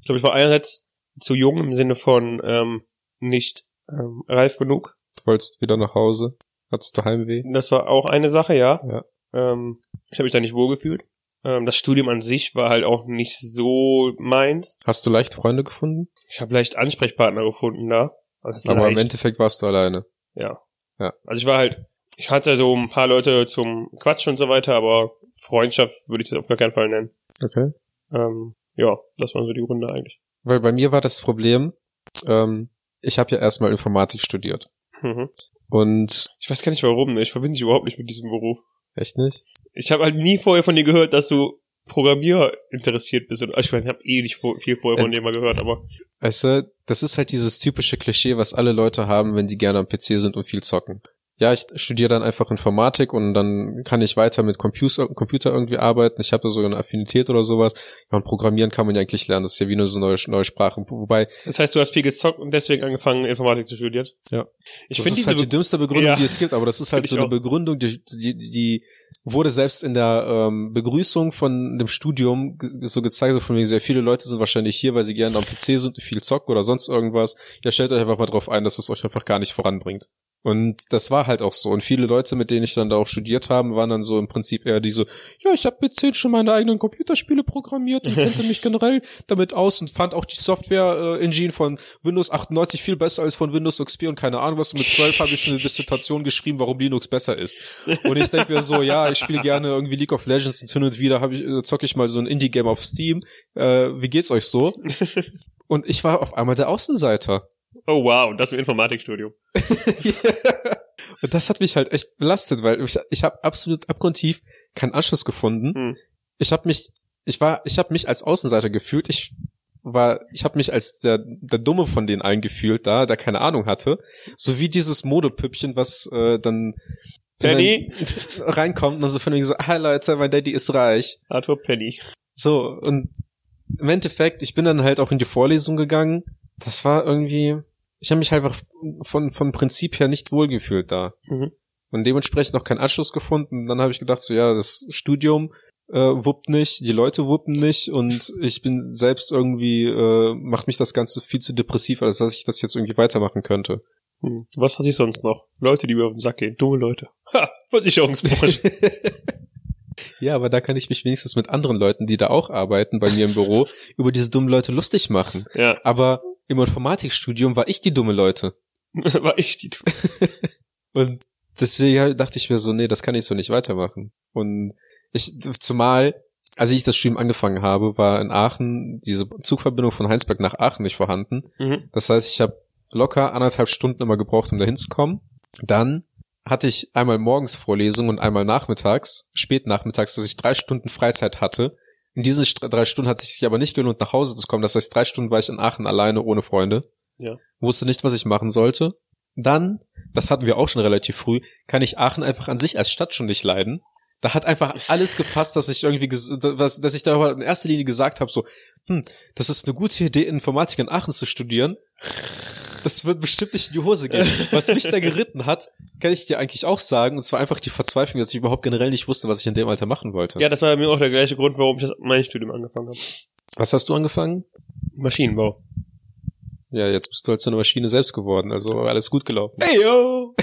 B: Ich glaube, ich war einerseits zu jung im Sinne von ähm, nicht ähm, reif genug.
A: Du wolltest wieder nach Hause? Hattest du Heimweh?
B: Das war auch eine Sache, ja.
A: Ja.
B: Ähm, ich habe mich da nicht wohlgefühlt. Ähm, das Studium an sich war halt auch nicht so meins.
A: Hast du leicht Freunde gefunden?
B: Ich habe leicht Ansprechpartner gefunden da. Also
A: Aber im
B: leicht,
A: Endeffekt warst du alleine.
B: ja.
A: Ja.
B: Also ich war halt, ich hatte so ein paar Leute zum Quatschen und so weiter, aber Freundschaft würde ich das auf gar keinen Fall nennen.
A: Okay.
B: Ähm, ja, das waren so die Gründe eigentlich.
A: Weil bei mir war das Problem, ähm, ich habe ja erstmal Informatik studiert.
B: Mhm.
A: Und
B: Ich weiß gar nicht warum, ne? ich verbinde dich überhaupt nicht mit diesem Beruf.
A: Echt nicht?
B: Ich habe halt nie vorher von dir gehört, dass du Programmierer interessiert bist. Ich meine, ich habe eh nicht viel vorher von
A: Äh,
B: dir mal gehört, aber
A: Weißt du, das ist halt dieses typische Klischee, was alle Leute haben, wenn die gerne am PC sind und viel zocken. Ja, ich studiere dann einfach Informatik und dann kann ich weiter mit Computer, Computer irgendwie arbeiten. Ich habe da so eine Affinität oder sowas. Ja, und Programmieren kann man ja eigentlich lernen. Das ist ja wie nur so neue, neue Sprachen. Wobei,
B: das heißt, du hast viel gezockt und deswegen angefangen, Informatik zu studieren.
A: Ja.
B: Ich
A: das
B: finde
A: ist
B: diese
A: halt die dümmste Begründung,
B: Ja.
A: die es gibt, aber das ist (laughs) halt so eine
B: auch.
A: Begründung, die, die, die wurde selbst in der ähm, Begrüßung von dem Studium so gezeigt, so von wegen sehr viele Leute sind wahrscheinlich hier, weil sie gerne am PC sind, viel zocken oder sonst irgendwas. Ja, stellt euch einfach mal drauf ein, dass es euch einfach gar nicht voranbringt. Und das war halt auch so. Und viele Leute, mit denen ich dann da auch studiert habe, waren dann so im Prinzip eher die so, ja, ich habe mit 10 schon meine eigenen Computerspiele programmiert und kannte mich (laughs) generell damit aus und fand auch die Software-Engine von Windows 98 viel besser als von Windows XP und keine Ahnung was. Und mit 12 habe ich schon eine Dissertation geschrieben, warum Linux besser ist. Und ich denke mir so, ja, ich spiele gerne irgendwie League of Legends und hin und wieder habe ich, äh, zocke ich mal so ein Indie-Game auf Steam. Äh, wie geht's euch so? (laughs) Und ich war auf einmal der Außenseiter.
B: Oh wow, das im Informatikstudium. (laughs)
A: Und das hat mich halt echt belastet, weil ich, ich habe absolut abgrundtief keinen Anschluss gefunden.
B: Hm.
A: Ich habe mich, ich war, ich habe mich als Außenseiter gefühlt. Ich war, ich habe mich als der, der Dumme von den allen gefühlt, da, der keine Ahnung hatte. So wie dieses Modepüppchen, was äh, dann
B: Penny?
A: dann reinkommt und dann so von mir so, hi Leute, mein Daddy ist reich.
B: Arthur Penny.
A: So, und im Endeffekt, ich bin dann halt auch in die Vorlesung gegangen. Das war irgendwie, ich habe mich halt einfach von, von Prinzip her nicht wohlgefühlt da.
B: Mhm.
A: Und dementsprechend noch keinen Anschluss gefunden. Dann habe ich gedacht, so ja, das Studium äh, wuppt nicht, die Leute wuppen nicht und ich bin selbst irgendwie, äh, macht mich das Ganze viel zu depressiv, als dass ich das jetzt irgendwie weitermachen könnte.
B: Hm. Was hatte ich sonst noch? Leute, die mir auf den Sack gehen. Dumme Leute. (laughs) Ha, Versicherungsbranche. (laughs) (laughs)
A: ja, aber da kann ich mich wenigstens mit anderen Leuten, die da auch arbeiten, bei mir im Büro, über diese dummen Leute lustig machen.
B: ja,
A: Aber im Informatikstudium war ich die dumme Leute. (laughs)
B: war ich die. (laughs)
A: Und deswegen dachte ich mir so, nee, das kann ich so nicht weitermachen. Und ich, zumal, als ich das Studium angefangen habe, war in Aachen diese Zugverbindung von Heinsberg nach Aachen nicht vorhanden.
B: Mhm.
A: Das heißt, ich habe locker anderthalb Stunden immer gebraucht, um da hinzukommen. Dann hatte ich einmal morgens Vorlesung und einmal nachmittags, spät nachmittags, dass ich drei Stunden Freizeit hatte. In diesen drei Stunden hat es sich aber nicht gelohnt, nach Hause zu kommen. Das heißt, drei Stunden war ich in Aachen alleine, ohne Freunde.
B: Ja.
A: Wusste nicht, was ich machen sollte. Dann, das hatten wir auch schon relativ früh, kann ich Aachen einfach an sich als Stadt schon nicht leiden. Da hat einfach alles gepasst, dass ich irgendwie, was, dass ich da in erster Linie gesagt habe, so, hm, das ist eine gute Idee, Informatik in Aachen zu studieren. Das wird bestimmt nicht in die Hose gehen. Was mich da geritten hat, kann ich dir eigentlich auch sagen, und zwar einfach die Verzweiflung, dass ich überhaupt generell nicht wusste, was ich in dem Alter machen wollte.
B: Ja, das war bei mir auch der gleiche Grund, warum ich das, mein Studium angefangen habe.
A: Was hast du angefangen?
B: Maschinenbau.
A: Ja, jetzt bist du halt so eine Maschine selbst geworden, also alles gut gelaufen.
B: Hey, yo!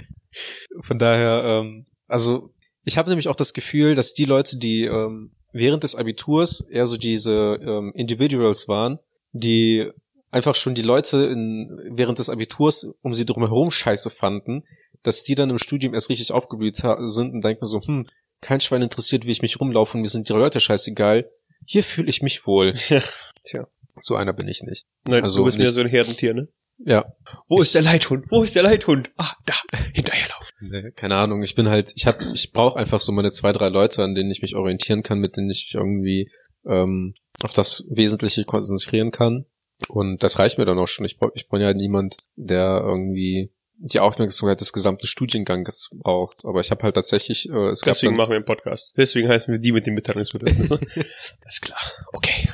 B: (laughs)
A: Von daher, ähm, also ich habe nämlich auch das Gefühl, dass die Leute, die ähm, während des Abiturs eher so diese ähm, Individuals waren, die einfach schon die Leute in, während des Abiturs um sie drumherum scheiße fanden, dass die dann im Studium erst richtig aufgeblüht sind und denken so, hm, kein Schwein interessiert, wie ich mich rumlaufe und mir sind die Leute scheißegal. Hier fühle ich mich wohl. (laughs)
B: Tja.
A: So einer bin ich nicht.
B: Nein,
A: Also
B: du bist mir
A: nicht-
B: so ein Herdentier, ne?
A: Ja.
B: Wo ist der Leithund? Wo ist der Leithund? Ah, da, hinterherlaufen.
A: Nee, keine Ahnung. Ich bin halt, ich hab, ich brauche einfach so meine zwei, drei Leute, an denen ich mich orientieren kann, mit denen ich mich irgendwie ähm, auf das Wesentliche konzentrieren kann. Und das reicht mir dann auch schon. Ich brauche ich ja niemand, der irgendwie die Aufmerksamkeit des gesamten Studienganges braucht. Aber ich habe halt tatsächlich, äh, es
B: Deswegen machen wir einen Podcast. Deswegen heißen wir die mit dem Mitteilungsbedürfnis. (laughs) Alles klar. Okay.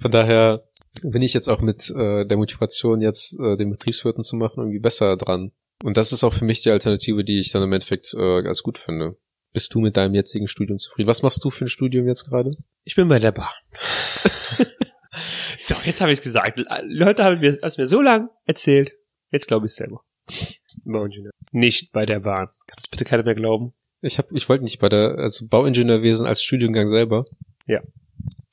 A: von daher bin ich jetzt auch mit äh, der Motivation, jetzt äh, den Betriebswirten zu machen, irgendwie besser dran. Und das ist auch für mich die Alternative, die ich dann im Endeffekt äh, ganz gut finde. Bist du mit deinem jetzigen Studium zufrieden? Was machst du für ein Studium jetzt gerade?
B: Ich bin bei der Bahn. (laughs) so, jetzt habe ich gesagt. Leute haben mir das mir so lang erzählt. Jetzt glaube ich selber. Bauingenieur. Nicht bei der Bahn. Kann das bitte keiner mehr glauben?
A: Ich hab, ich wollte nicht bei der, also Bauingenieurwesen als Studiengang selber.
B: Ja.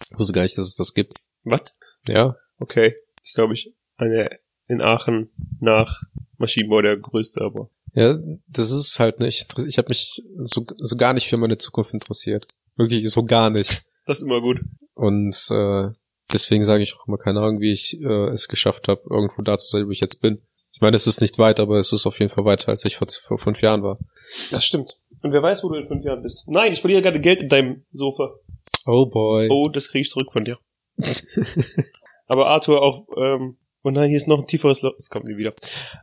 A: Ich wusste gar nicht, dass es das gibt.
B: Was?
A: Ja.
B: Okay. Das ist, glaube ich, eine in Aachen nach Maschinenbau der größte, aber.
A: Ja, das ist halt nicht, ich habe mich so, so gar nicht für meine Zukunft interessiert. Wirklich so gar nicht.
B: Das ist immer gut.
A: Und äh, deswegen sage ich auch immer keine Ahnung, wie ich äh, es geschafft habe, irgendwo da zu sein, wo ich jetzt bin. Ich meine, es ist nicht weit, aber es ist auf jeden Fall weiter, als ich vor, vor fünf Jahren war.
B: Das stimmt. Und wer weiß, wo du in fünf Jahren bist. Nein, ich verliere gerade Geld in deinem Sofa.
A: Oh boy.
B: Oh, das krieg ich zurück von dir. (laughs) Aber Arthur auch, ähm, oh nein, hier ist noch ein tieferes Loch. Es kommt nie wieder.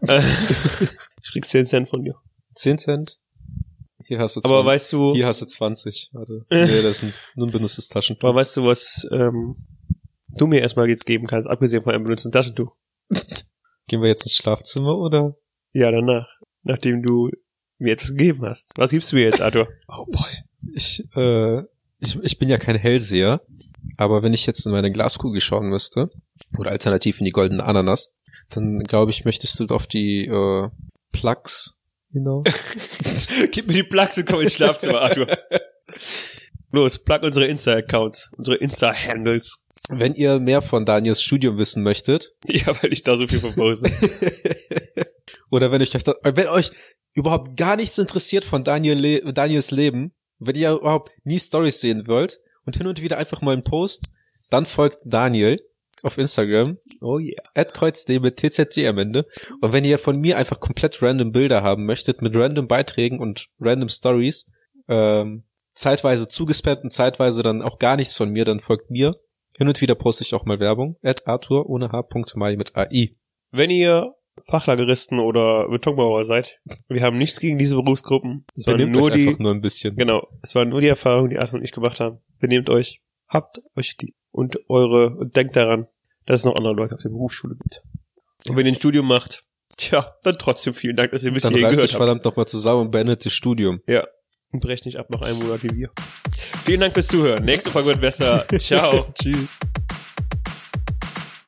B: Äh, (laughs) ich krieg 10 Cent von dir.
A: 10 Cent? Hier hast du 20.
B: Aber weißt du,
A: Hier hast du 20. Warte. Nee, das ist ein, nur ein benutztes Taschentuch.
B: aber weißt du, was ähm, du mir erstmal jetzt geben kannst, abgesehen von einem benutzten Taschentuch? (laughs)
A: Gehen wir jetzt ins Schlafzimmer oder?
B: Ja, danach. Nachdem du mir jetzt gegeben hast. Was gibst du mir jetzt, Arthur? (laughs)
A: Oh boy. Ich, äh, ich, ich bin ja kein Hellseher, aber wenn ich jetzt in meine Glaskugel schauen müsste, oder alternativ in die goldene Ananas, dann glaube ich, möchtest du auf die äh, Plugs hinaus. (laughs)
B: Gib mir die Plugs und komm ins Schlafzimmer, Arthur. Los, plug unsere Insta-Accounts, unsere Insta-Handles.
A: Wenn ihr mehr von Daniels Studium wissen möchtet, (laughs)
B: Ja, weil ich da so viel verpose. (laughs)
A: oder wenn euch, das- wenn euch überhaupt gar nichts interessiert von Daniel Le Daniels Leben, wenn ihr überhaupt nie Stories sehen wollt und hin und wieder einfach mal einen Post, dann folgt Daniel auf Instagram
B: Oh yeah.
A: @kreuzd mit TZG am Ende. Und wenn ihr von mir einfach komplett random Bilder haben möchtet, mit random Beiträgen und random Stories, ähm, zeitweise zugespammt und zeitweise dann auch gar nichts von mir, dann folgt mir. Hin und wieder poste ich auch mal Werbung. At Arthur ohne H.mai mit AI.
B: Wenn ihr Fachlageristen oder Betonbauer seid, wir haben nichts gegen diese Berufsgruppen. Es
A: Benehmt
B: nur
A: euch
B: die,
A: einfach nur ein bisschen.
B: genau, es war nur die Erfahrung, die Arthur und ich gemacht haben. Benehmt euch, habt euch lieb und eure, und denkt daran, dass es noch andere Leute auf der Berufsschule gibt. Und wenn ihr ein Studium macht, tja, dann trotzdem vielen Dank, dass ihr bis
A: Dann
B: hierhin
A: reißt
B: gehört
A: euch
B: habt.
A: verdammt nochmal zusammen und beendet das Studium.
B: Ja. Und brecht nicht ab nach einem Monat wie wir. Vielen Dank fürs Zuhören. Nächste Folge wird besser. Ciao. (laughs)
A: Tschüss.